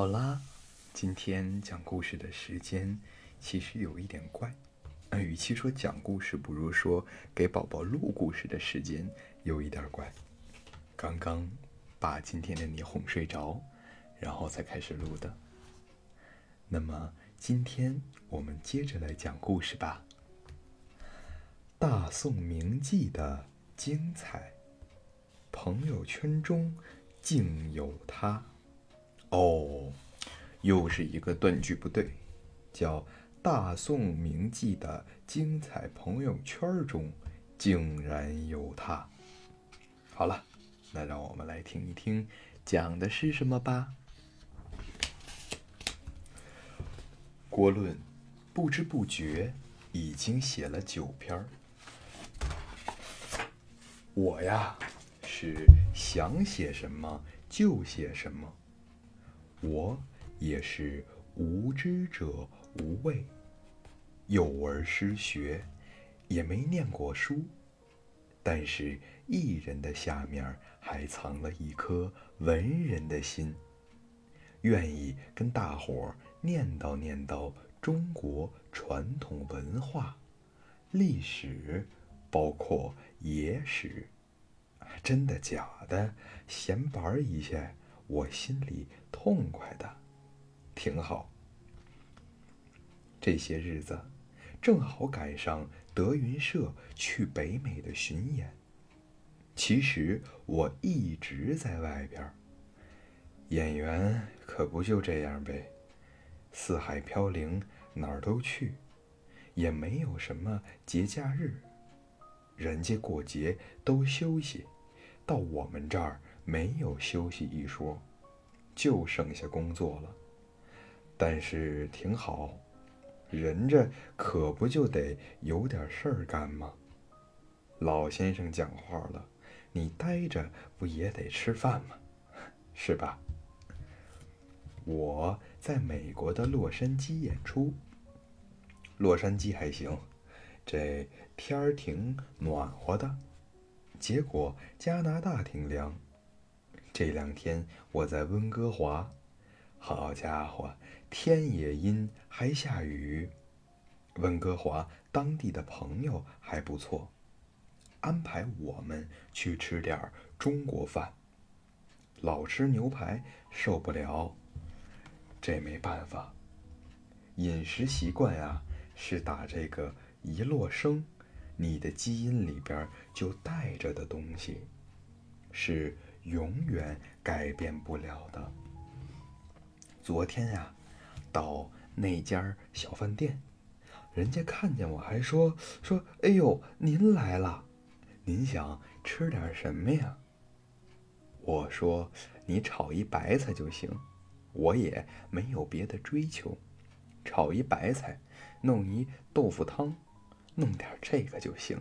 好啦，今天讲故事的时间其实有一点怪，呃，与其说讲故事，不如说给宝宝录故事的时间有一点怪。刚刚把今天的你哄睡着，然后才开始录的。那么今天我们接着来讲故事吧。大宋名妓的精彩，朋友圈中竟有他。哦，又是一个断句不对，叫大宋名妓的精彩朋友圈中竟然有他。好了，那让我们来听一听讲的是什么吧。郭论不知不觉已经写了九篇，我呀是想写什么就写什么。我也是无知者无畏，幼儿失学，也没念过书，但是艺人的下面还藏了一颗文人的心，愿意跟大伙儿念叨念叨中国传统文化、历史，包括野史，真的假的，闲玩一下。我心里痛快的，挺好。这些日子正好赶上德云社去北美的巡演。其实我一直在外边。演员可不就这样呗，四海飘零，哪儿都去，也没有什么节假日。人家过节都休息，到我们这儿。没有休息一说，就剩下工作了。但是挺好，人这可不就得有点事儿干吗？老先生讲话了，你待着不也得吃饭吗？是吧？我在美国的洛杉矶演出，洛杉矶还行，这天儿挺暖和的。结果加拿大挺凉。这两天我在温哥华，好家伙，天也阴，还下雨。温哥华当地的朋友还不错，安排我们去吃点中国饭。老吃牛排受不了，这没办法。饮食习惯啊，是打这个一落生，你的基因里边就带着的东西，是。永远改变不了的。昨天呀，到那家小饭店，人家看见我还说说：“哎呦，您来了，您想吃点什么呀？”我说：“你炒一白菜就行，我也没有别的追求，炒一白菜，弄一豆腐汤，弄点这个就行。”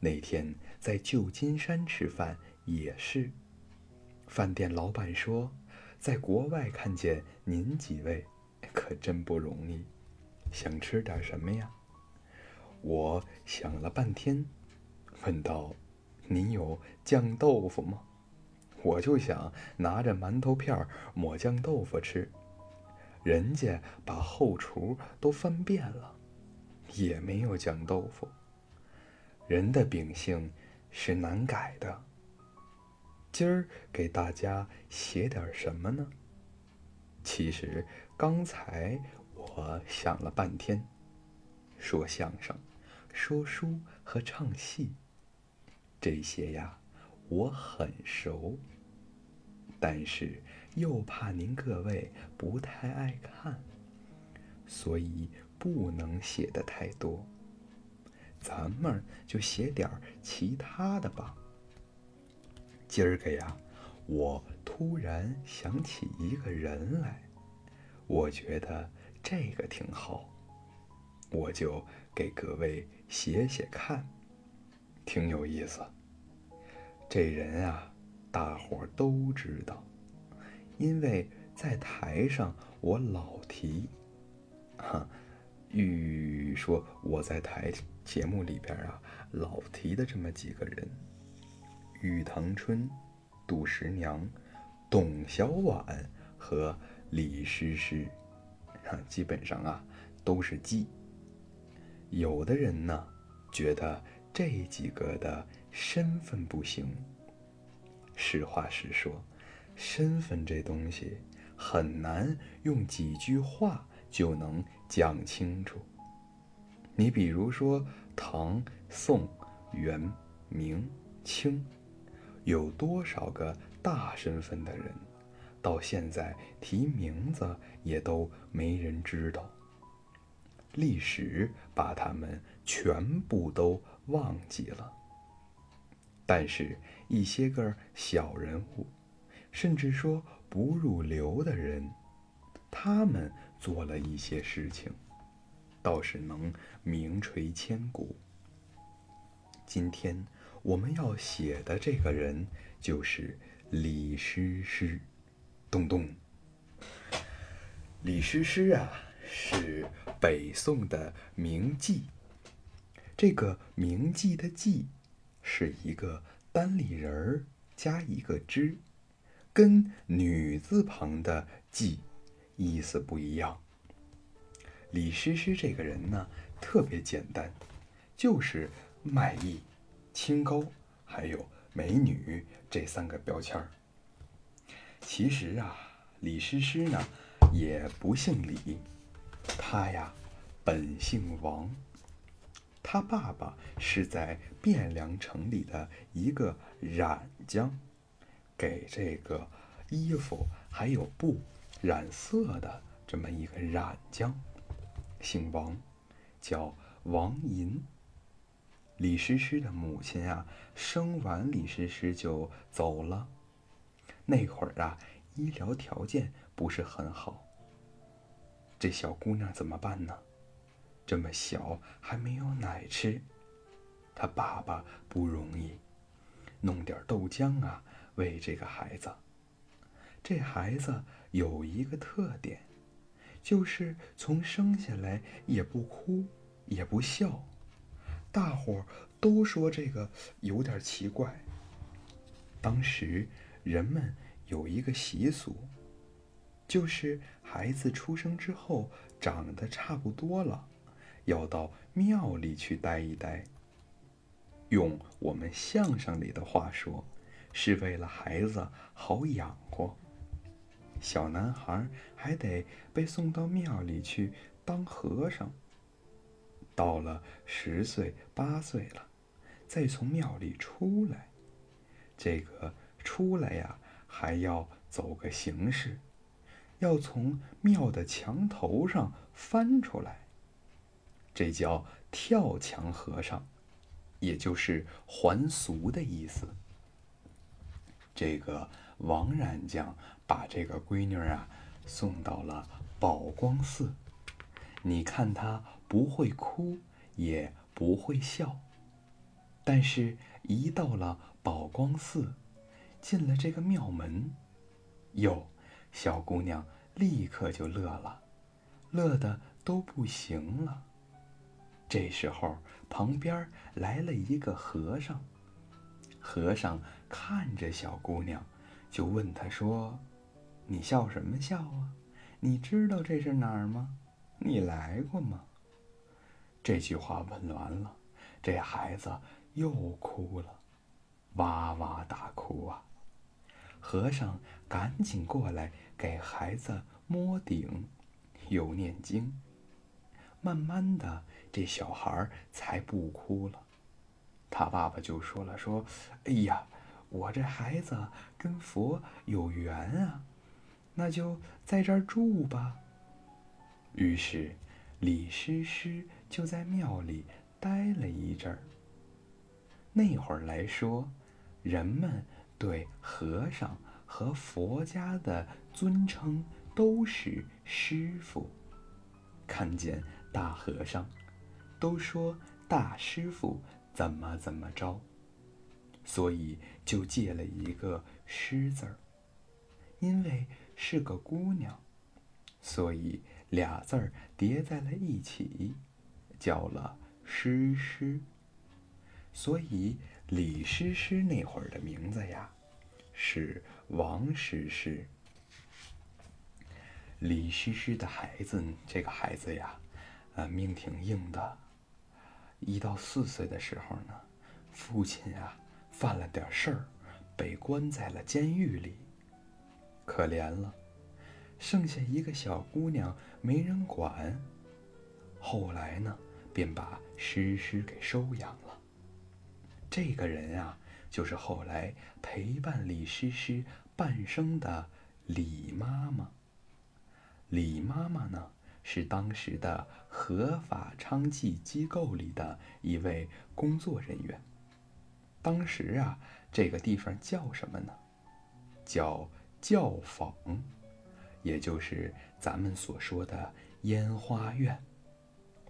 那天在旧金山吃饭。也是，饭店老板说，在国外看见您几位，可真不容易。想吃点什么呀？我想了半天，问道：“您有酱豆腐吗？”我就想拿着馒头片抹酱豆腐吃，人家把后厨都翻遍了，也没有酱豆腐。人的秉性是难改的。今儿给大家写点什么呢？其实刚才我想了半天，说相声、说书和唱戏，这些呀我很熟，但是又怕您各位不太爱看，所以不能写的太多。咱们就写点其他的吧。今儿个呀，我突然想起一个人来，我觉得这个挺好，我就给各位写写看，挺有意思。这人啊，大伙都知道，因为在台上我老提，哈，据说我在台节目里边啊老提的这么几个人。玉堂春、杜十娘、董小宛和李师师，啊，基本上啊都是鸡。有的人呢觉得这几个的身份不行。实话实说，身份这东西很难用几句话就能讲清楚。你比如说唐、宋、元、明、清，有多少个大身份的人，到现在提名字也都没人知道。历史把他们全部都忘记了。但是，一些个小人物，甚至说不入流的人，他们做了一些事情，倒是能名垂千古。今天我们要写的这个人就是李师师，咚咚。李师师啊，是北宋的名妓。这个名妓的妓。是一个单立人儿加一个之，跟女字旁的妓意思不一样。李师师这个人呢，特别简单，就是卖艺、清高，还有美女这三个标签儿。其实啊，李师师呢也不姓李，他呀本姓王。他爸爸是在汴梁城里的一个染匠，给这个衣服还有布染色的这么一个染匠，姓王，叫王银。李师师的母亲啊，生完李师师就走了。那会儿啊，医疗条件不是很好，这小姑娘怎么办呢？这么小还没有奶吃，她爸爸不容易，弄点豆浆啊喂这个孩子。这孩子有一个特点，就是从生下来也不哭也不笑，大伙儿都说这个有点奇怪。当时人们有一个习俗，就是孩子出生之后长得差不多了。要到庙里去待一待。用我们相声里的话说，是为了孩子好养活。小男孩还得被送到庙里去当和尚。到了十岁八岁了，再从庙里出来，这个出来呀，还要走个形式，要从庙的墙头上翻出来。这叫跳墙和尚，也就是还俗的意思。这个王染匠把这个闺女啊送到了宝光寺，你看她不会哭，也不会笑，但是，一到了宝光寺，进了这个庙门，哟，小姑娘立刻就乐了，乐的都不行了。这时候，旁边来了一个和尚。和尚看着小姑娘，就问她说：“你笑什么笑啊？你知道这是哪儿吗？你来过吗？”这句话问完了，这孩子又哭了，哇哇大哭啊！和尚赶紧过来给孩子摸顶，又念经。慢慢的，这小孩才不哭了。他爸爸就说了：“说，哎呀，我这孩子跟佛有缘啊，那就在这儿住吧。”于是，李师师就在庙里待了一阵儿。那会儿来说，人们对和尚和佛家的尊称都是师傅。看见。大和尚都说大师傅怎么怎么着，所以就借了一个“师”字儿。因为是个姑娘，所以俩字儿叠在了一起，叫了“诗诗”。所以李诗诗那会儿的名字呀，是王诗诗。李诗诗的孩子，这个孩子呀，呃，命挺硬的。一到四岁的时候呢，父亲啊犯了点事儿，被关在了监狱里，可怜了。剩下一个小姑娘没人管，后来呢，便把诗诗给收养了。这个人啊，就是后来陪伴李诗诗半生的李妈妈。李妈妈呢，是当时的合法娼妓机构里的一位工作人员。当时啊，这个地方叫什么呢？叫教坊。也就是咱们所说的烟花院，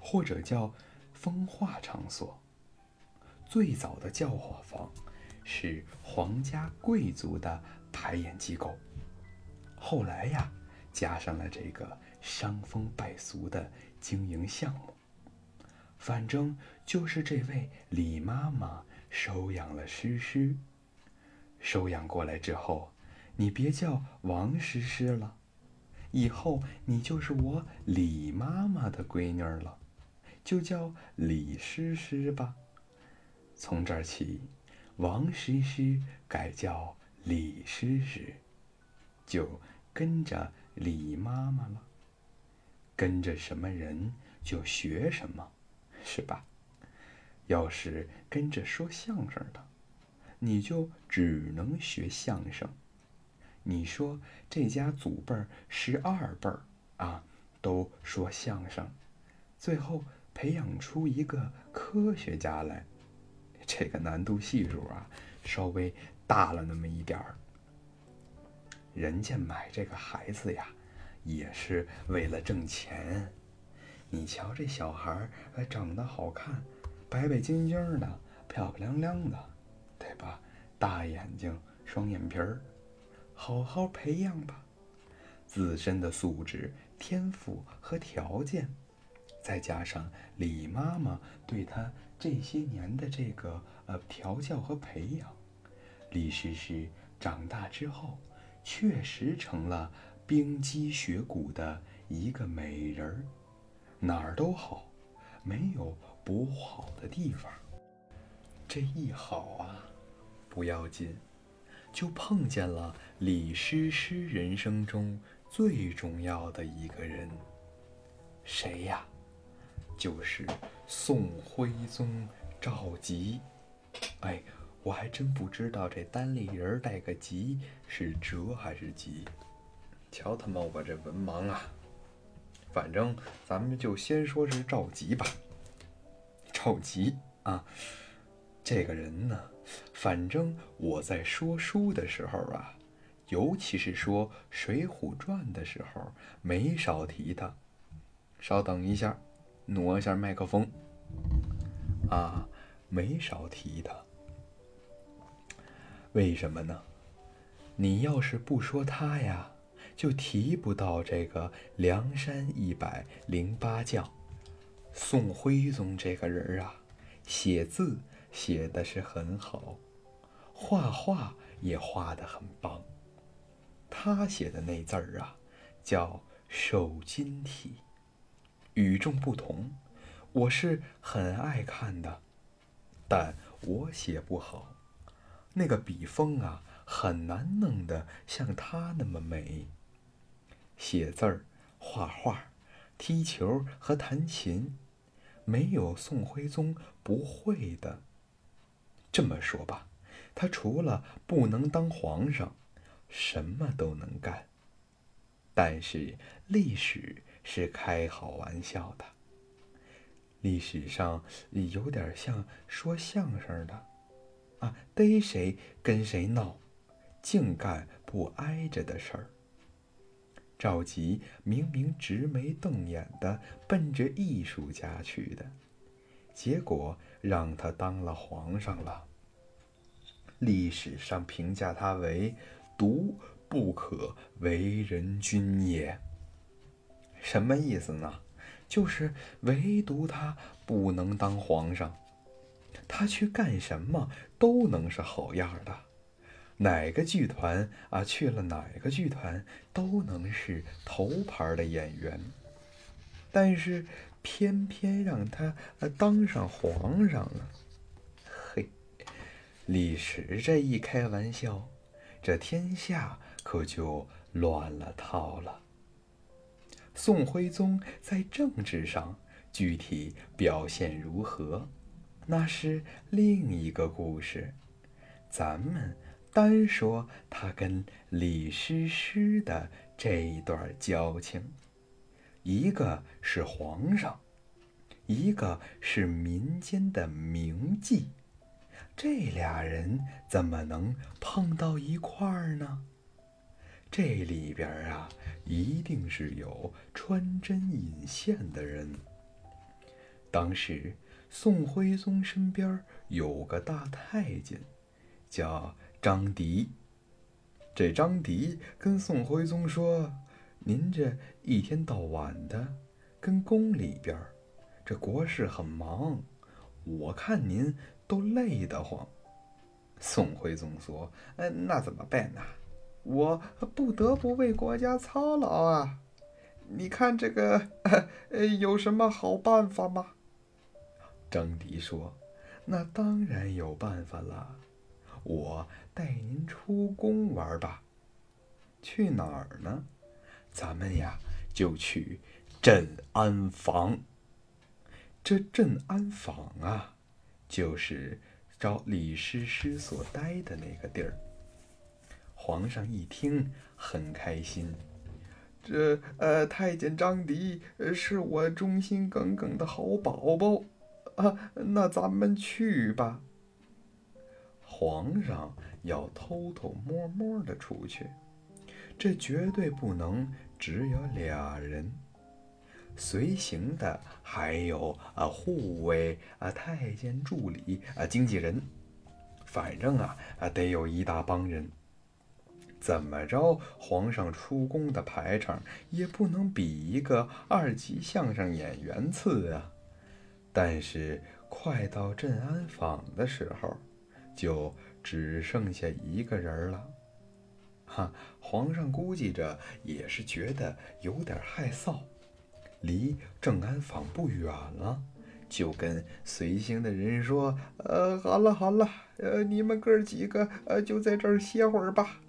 或者叫风化场所。最早的教化坊是皇家贵族的排演机构，后来呀，加上了这个伤风败俗的经营项目。反正就是这位李妈妈收养了诗诗，收养过来之后，你别叫王诗诗了。以后你就是我李妈妈的闺女了，就叫李诗诗吧。从这儿起，王诗诗改叫李诗诗，就跟着李妈妈了。跟着什么人就学什么，是吧？要是跟着说相声的，你就只能学相声。你说这家祖辈儿十二辈儿啊，都说相声，最后培养出一个科学家来，这个难度系数啊，稍微大了那么一点儿。人家买这个孩子呀，也是为了挣钱。你瞧这小孩儿，长得好看，白白净净的，漂漂亮亮的，对吧？大眼睛，双眼皮儿。好好培养吧，自身的素质、天赋和条件，再加上李妈妈对他这些年的这个呃调教和培养，李诗诗长大之后，确实成了冰肌雪骨的一个美人儿，哪儿都好，没有不好的地方。这一好啊，不要紧。就碰见了李师师人生中最重要的一个人，谁呀？就是宋徽宗赵佶。哎，我还真不知道这单立人带个“佶”是折还是吉。瞧他妈我这文盲啊！反正咱们就先说是赵佶吧。赵佶啊，这个人呢？反正我在说书的时候啊，尤其是说《水浒传》的时候，没少提他。稍等一下，挪一下麦克风。啊，没少提他。为什么呢？你要是不说他呀，就提不到这个梁山一百零八将宋徽宗这个人啊，写字。写的是很好，画画也画的很棒。他写的那字儿啊，叫瘦金体，与众不同。我是很爱看的，但我写不好，那个笔锋啊，很难弄得像他那么美。写字儿、画画、踢球和弹琴，没有宋徽宗不会的。这么说吧，他除了不能当皇上，什么都能干。但是历史是开好玩笑的，历史上有点像说相声的，啊，逮谁跟谁闹，净干不挨着的事儿。赵佶明明直眉瞪眼的奔着艺术家去的。结果让他当了皇上了。历史上评价他为“独不可为人君也”。什么意思呢？就是唯独他不能当皇上，他去干什么都能是好样的。哪个剧团啊去了哪个剧团都能是头牌的演员，但是偏偏让他当上皇上了。嘿，历史这一开玩笑，这天下可就乱了套了。宋徽宗在政治上具体表现如何，那是另一个故事。咱们。单说他跟李师师的这一段交情，一个是皇上，一个是民间的名妓，这俩人怎么能碰到一块儿呢？这里边啊，一定是有穿针引线的人。当时宋徽宗身边有个大太监，叫。张迪，这张迪跟宋徽宗说：“您这一天到晚的跟宫里边，这国事很忙，我看您都累得慌。”宋徽宗说：“嗯，那怎么办呢？我不得不为国家操劳啊！你看这个，呃，有什么好办法吗？”张迪说：“那当然有办法了。”我带您出宫玩吧，去哪儿呢？咱们呀就去镇安坊。这镇安坊啊，就是找李师师所待的那个地儿。皇上一听很开心，这呃太监张迪是我忠心耿耿的好宝宝啊，那咱们去吧。皇上要偷偷摸摸的出去，这绝对不能只有俩人。随行的还有啊护卫啊太监助理啊经纪人，反正啊啊得有一大帮人。怎么着，皇上出宫的排场也不能比一个二级相声演员次啊。但是快到镇安坊的时候。就只剩下一个人了，哈！皇上估计着也是觉得有点害臊，离正安坊不远了，就跟随行的人说：“呃，好了好了，呃，你们哥几个呃就在这儿歇会儿吧，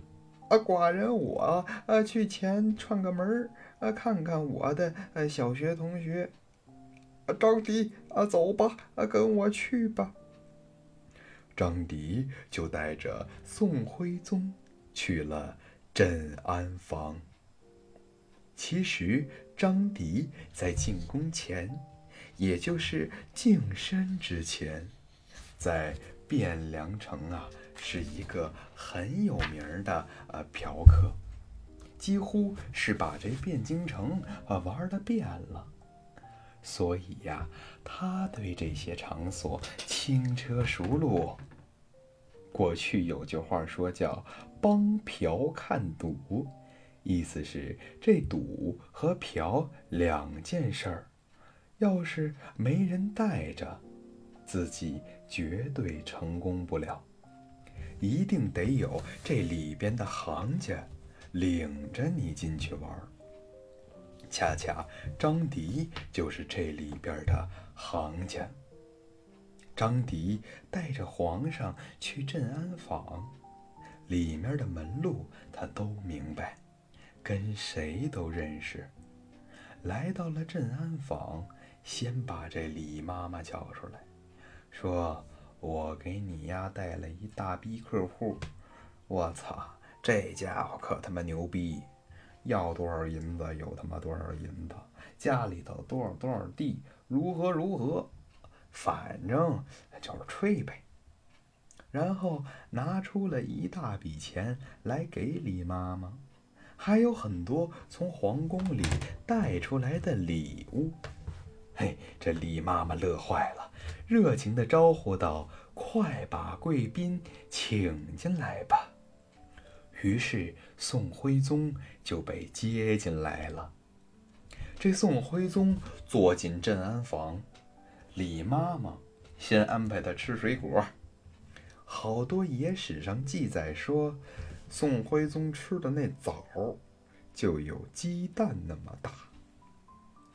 啊，寡人我啊去前串个门儿，呃，看看我的呃小学同学，张迪啊，走吧，啊，跟我去吧。”张迪就带着宋徽宗去了镇安坊。其实，张迪在进宫前，也就是净身之前，在汴梁城啊，是一个很有名的呃嫖客，几乎是把这汴京城啊玩的遍了。所以呀，他对这些场所轻车熟路。过去有句话说叫“帮嫖看赌”，意思是这赌和嫖两件事儿，要是没人带着，自己绝对成功不了，一定得有这里边的行家领着你进去玩。恰恰张迪就是这里边的行家。张迪带着皇上去镇安坊，里面的门路他都明白，跟谁都认识。来到了镇安坊，先把这李妈妈叫出来，说：“我给你丫带了一大逼客户，我操，这家伙可他妈牛逼，要多少银子有他妈多少银子，家里头多少多少地，如何如何。”反正就是吹呗，然后拿出了一大笔钱来给李妈妈，还有很多从皇宫里带出来的礼物。嘿，这李妈妈乐坏了，热情地招呼道：“快把贵宾请进来吧。”于是宋徽宗就被接进来了。这宋徽宗坐进镇安房。李妈妈先安排他吃水果，好多野史上记载说，宋徽宗吃的那枣就有鸡蛋那么大。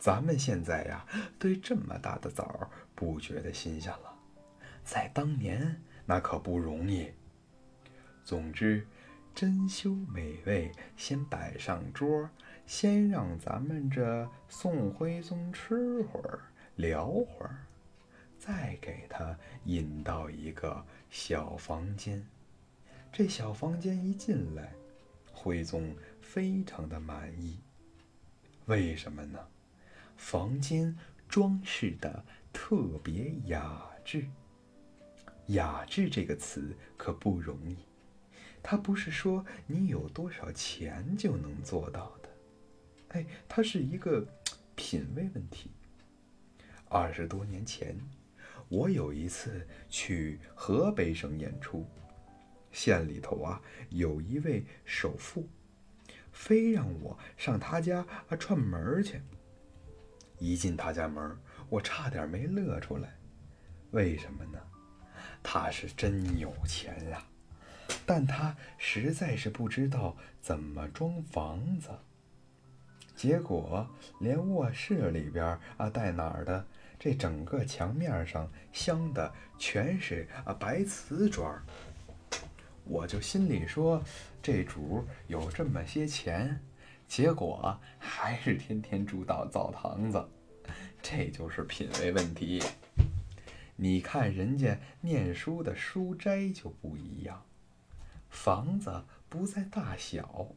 咱们现在呀，对这么大的枣不觉得新鲜了，在当年那可不容易。总之，珍馐美味先摆上桌，先让咱们这宋徽宗吃会儿，聊会儿。再给他引到一个小房间，这小房间一进来，徽宗非常的满意。为什么呢？房间装饰的特别雅致。雅致这个词可不容易，它不是说你有多少钱就能做到的。哎，它是一个品味问题。二十多年前。我有一次去河北省演出，县里头啊有一位首富，非让我上他家啊串门去。一进他家门，我差点没乐出来。为什么呢？他是真有钱呀，但他实在是不知道怎么装房子，结果连卧室里边啊带哪儿的。这整个墙面上镶的全是啊白瓷砖我就心里说，这主有这么些钱，结果还是天天住到澡堂子，这就是品味问题。你看人家念书的书斋就不一样，房子不在大小，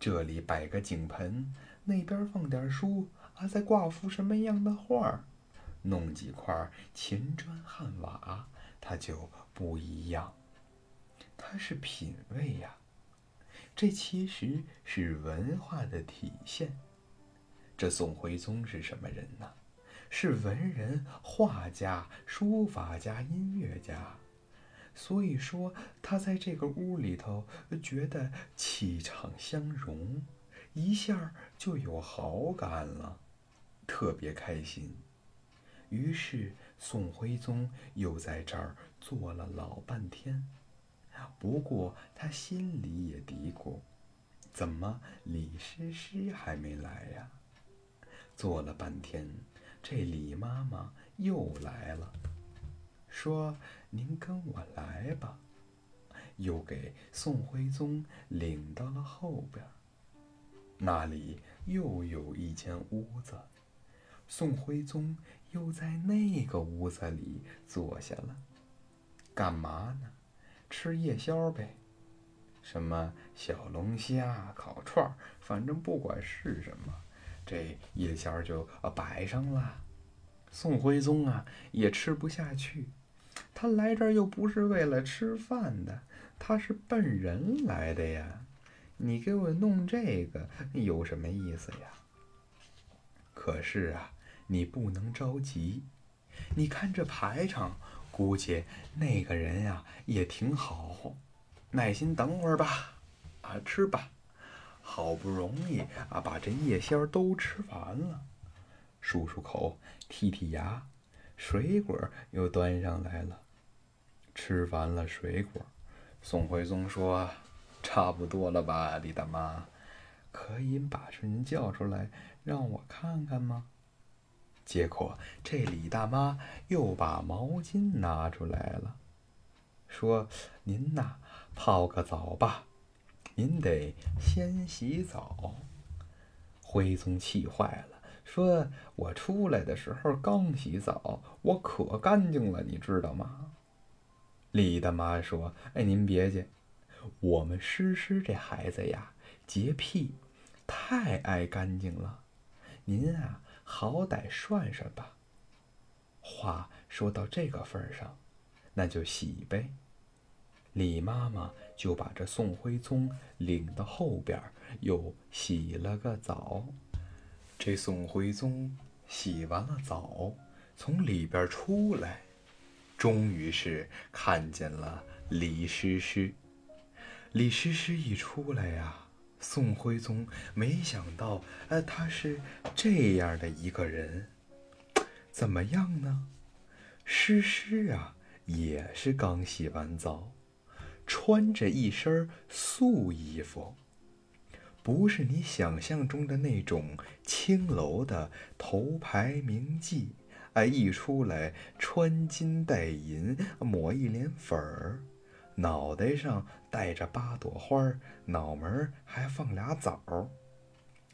这里摆个井盆，那边放点书，啊再挂幅什么样的画儿。弄几块秦砖汉瓦，它就不一样。它是品味呀，这其实是文化的体现。这宋徽宗是什么人呢？是文人、画家、书法家、音乐家。所以说，他在这个屋里头觉得气场相融，一下就有好感了，特别开心。于是宋徽宗又在这儿坐了老半天，不过他心里也嘀咕：怎么李师师还没来呀？坐了半天，这李妈妈又来了，说：“您跟我来吧。”又给宋徽宗领到了后边，那里又有一间屋子。宋徽宗又在那个屋子里坐下了，干嘛呢？吃夜宵呗，什么小龙虾、烤串儿，反正不管是什么，这夜宵就啊摆上了。宋徽宗啊也吃不下去，他来这儿又不是为了吃饭的，他是奔人来的呀。你给我弄这个有什么意思呀？可是啊。你不能着急，你看这排场，估计那个人呀也挺好，耐心等会儿吧，啊，吃吧，好不容易啊把这夜宵都吃完了，漱漱口，剔剔牙，水果又端上来了，吃完了水果，宋徽宗说：“差不多了吧，李大妈，可以把人叫出来让我看看吗？”结果，这李大妈又把毛巾拿出来了，说：“您呐，泡个澡吧，您得先洗澡。”徽宗气坏了，说：“我出来的时候刚洗澡，我可干净了，你知道吗？”李大妈说：“哎，您别介，我们诗诗这孩子呀，洁癖，太爱干净了，您啊。”好歹涮涮吧。话说到这个份上，那就洗呗。李妈妈就把这宋徽宗领到后边，又洗了个澡。这宋徽宗洗完了澡，从里边出来，终于是看见了李师师。李师师一出来呀。宋徽宗没想到，呃，他是这样的一个人，怎么样呢？诗诗啊，也是刚洗完澡，穿着一身素衣服，不是你想象中的那种青楼的头牌名妓。哎，一出来穿金戴银，抹一脸粉儿，脑袋上戴着八朵花，脑门还放俩枣，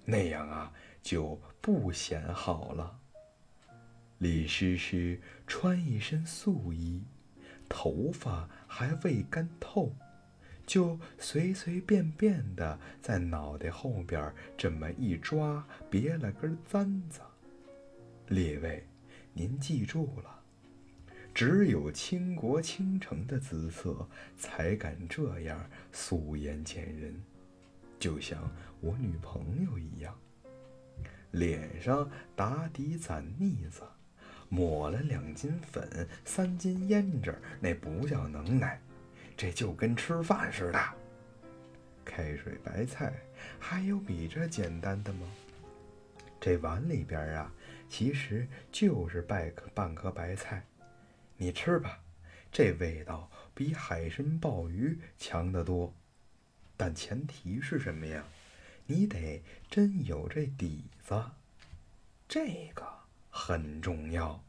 那样啊就不显好了。李师师穿一身素衣，头发还未干透，就随随便便的在脑袋后边这么一抓，别了根簪子。列位。您记住了，只有倾国倾城的姿色，才敢这样素颜见人，就像我女朋友一样，脸上打底攒腻子，抹了两斤粉，三斤胭脂，那不叫能耐，这就跟吃饭似的。开水白菜，还有比这简单的吗？这碗里边啊。其实就是半颗半颗白菜，你吃吧，这味道比海参鲍鱼强得多。但前提是什么呀？你得真有这底子，这个很重要。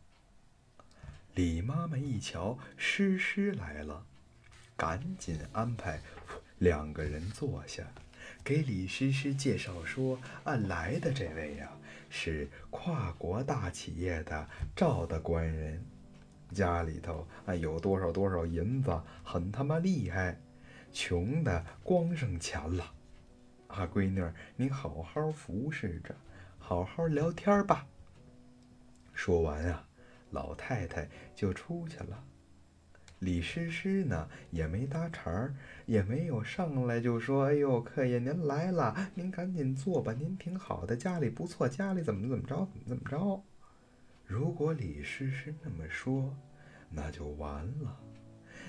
李妈妈一瞧诗诗来了，赶紧安排两个人坐下，给李诗诗介绍说：“俺来的这位呀。”是跨国大企业的赵大官人，家里头啊有多少多少银子，很他妈厉害，穷的光剩钱了。啊，闺女，你好好服侍着，好好聊天吧。说完啊，老太太就出去了。李师师呢也没搭茬儿，也没有上来就说：“哎呦，客爷您来了，您赶紧坐吧，您挺好的，家里不错，家里怎么怎么着，怎么怎么着。”如果李师师那么说，那就完了，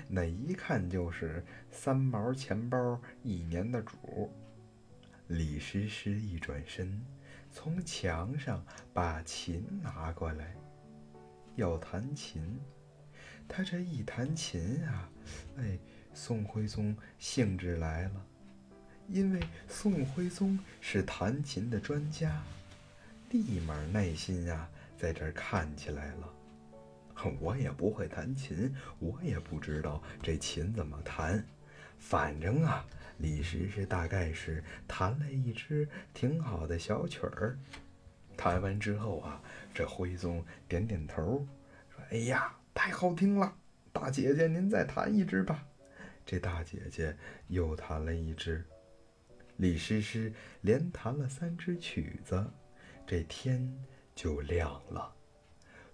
那一看就是三毛钱包一年的主。李师师一转身，从墙上把琴拿过来，要弹琴。他这一弹琴啊，哎，宋徽宗兴致来了，因为宋徽宗是弹琴的专家，立马耐心啊，在这儿看起来了。我也不会弹琴，我也不知道这琴怎么弹，反正啊，李师师大概是弹了一支挺好的小曲儿。弹完之后啊，这徽宗点点头，说：“哎呀。”太好听了，大姐姐，您再弹一支吧。这大姐姐又弹了一支，李师师连弹了三支曲子，这天就亮了。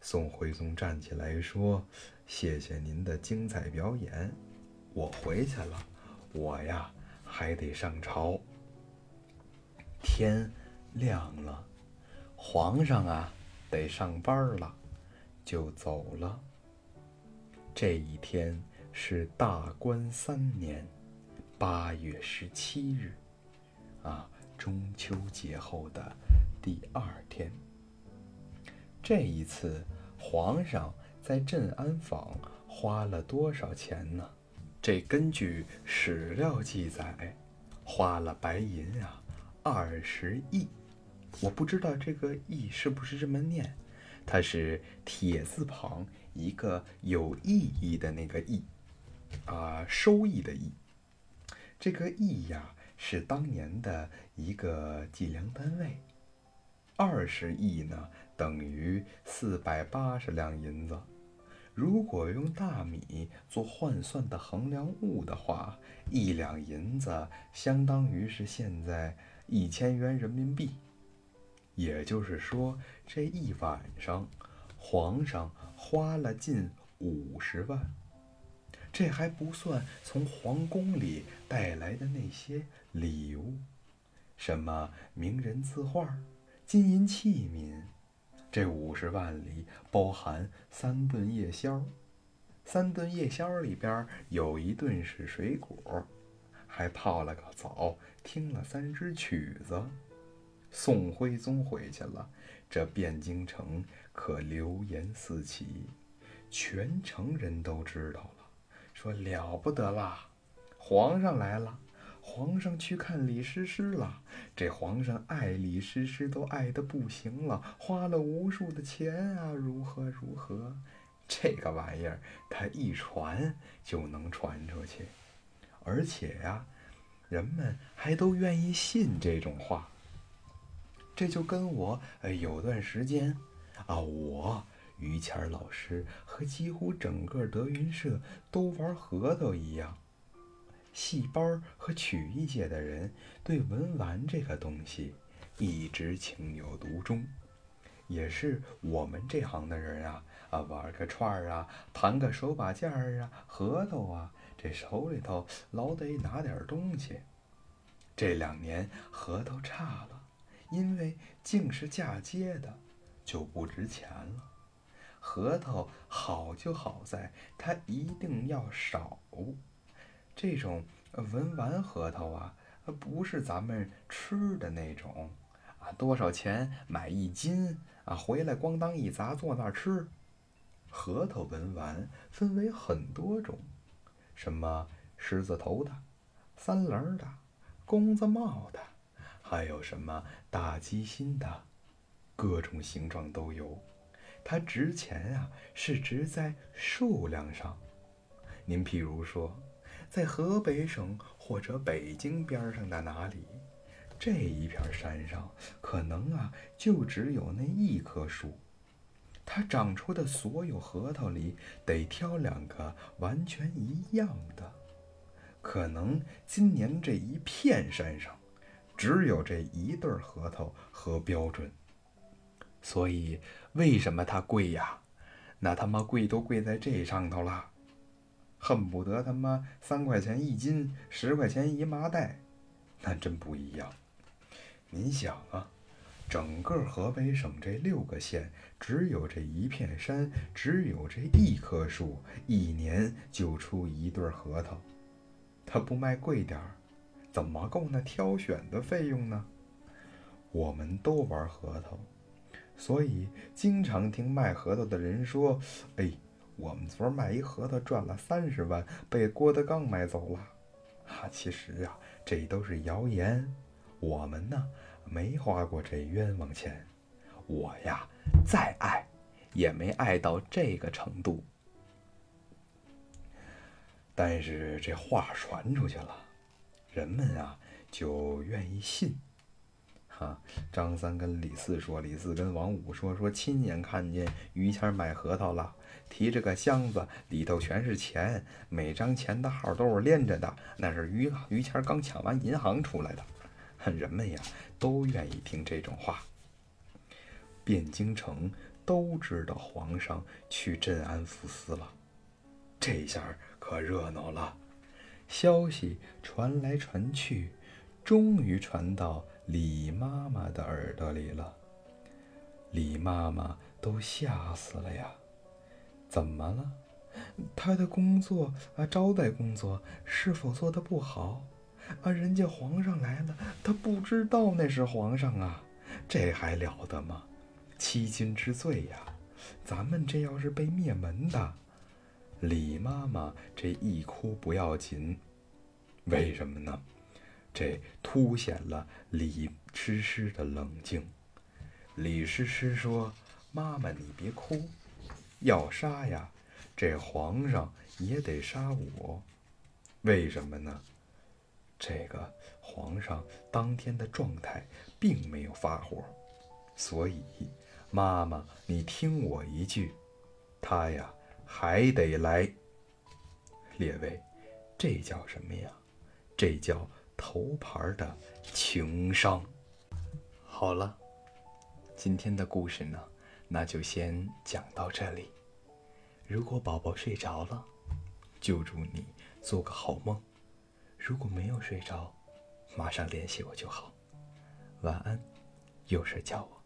宋徽宗站起来说：“谢谢您的精彩表演，我回去了，我呀还得上朝。”天亮了，皇上啊得上班了，就走了。这一天是大观三年八月十七日，啊，中秋节后的第二天。这一次，皇上在镇安坊花了多少钱呢？这根据史料记载，花了白银啊二十亿。我不知道这个“亿”是不是这么念。它是铁字旁一个有意义的那个“义”，啊，收益的“益”。这个“亿”呀，是当年的一个计量单位。二十亿呢，等于四百八十两银子。如果用大米做换算的衡量物的话，一两银子相当于是现在一千元人民币。也就是说，这一晚上，皇上花了近五十万，这还不算从皇宫里带来的那些礼物，什么名人字画、金银器皿。这五十万里包含三顿夜宵，三顿夜宵里边有一顿是水果，还泡了个澡，听了三支曲子。宋徽宗回去了，这汴京城可流言四起，全城人都知道了，说了不得啦，皇上来了。皇上去看李师师了，这皇上爱李师师都爱得不行了，花了无数的钱啊，如何如何？这个玩意儿，它一传就能传出去，而且呀，人们还都愿意信这种话。这就跟我呃有段时间啊，我于谦老师和几乎整个德云社都玩核桃一样。戏班和曲艺界的人对文玩这个东西一直情有独钟，也是我们这行的人啊啊玩个串儿啊，弹个手把件儿啊，核桃啊，这手里头老得拿点东西。这两年核桃差了，因为净是嫁接的，就不值钱了。核桃好就好在它一定要少。这种文玩核桃啊，不是咱们吃的那种啊，多少钱买一斤啊？回来咣当一砸，坐那儿吃。核桃文玩分为很多种，什么狮子头的、三棱的、公子帽的，还有什么大鸡心的，各种形状都有。它值钱啊，是值在数量上。您譬如说。在河北省或者北京边上的哪里，这一片山上可能啊就只有那一棵树，它长出的所有核桃里得挑两个完全一样的。可能今年这一片山上只有这一对核桃和标准，所以为什么它贵呀？那他妈贵都贵在这上头了。恨不得他妈三块钱一斤，十块钱一麻袋，那真不一样。您想啊，整个河北省这六个县，只有这一片山，只有这一棵树，一年就出一对核桃，他不卖贵点儿，怎么够那挑选的费用呢？我们都玩核桃，所以经常听卖核桃的人说：“哎。”我们昨儿卖一核桃赚了三十万，被郭德纲买走了。哈，其实啊，这都是谣言。我们呢，没花过这冤枉钱。我呀，再爱，也没爱到这个程度。但是这话传出去了，人们啊，就愿意信。哈，张三跟李四说，李四跟王五说，说亲眼看见于谦买核桃了。提着个箱子，里头全是钱，每张钱的号都是连着的，那是于于谦刚抢完银行出来的。人们呀，都愿意听这种话。汴京城都知道皇上去镇安抚司了，这下可热闹了。消息传来传去，终于传到李妈妈的耳朵里了。李妈妈都吓死了呀！怎么了？他的工作啊，招待工作是否做得不好？啊，人家皇上来了，他不知道那是皇上啊，这还了得吗？欺君之罪呀！咱们这要是被灭门的，李妈妈这一哭不要紧，为什么呢？这凸显了李诗诗的冷静。李诗诗说：“妈妈，你别哭。”要杀呀，这皇上也得杀我，为什么呢？这个皇上当天的状态并没有发火，所以妈妈，你听我一句，他呀还得来。列位，这叫什么呀？这叫头牌的情商。好了，今天的故事呢？那就先讲到这里。如果宝宝睡着了，就祝你做个好梦；如果没有睡着，马上联系我就好。晚安，有事叫我。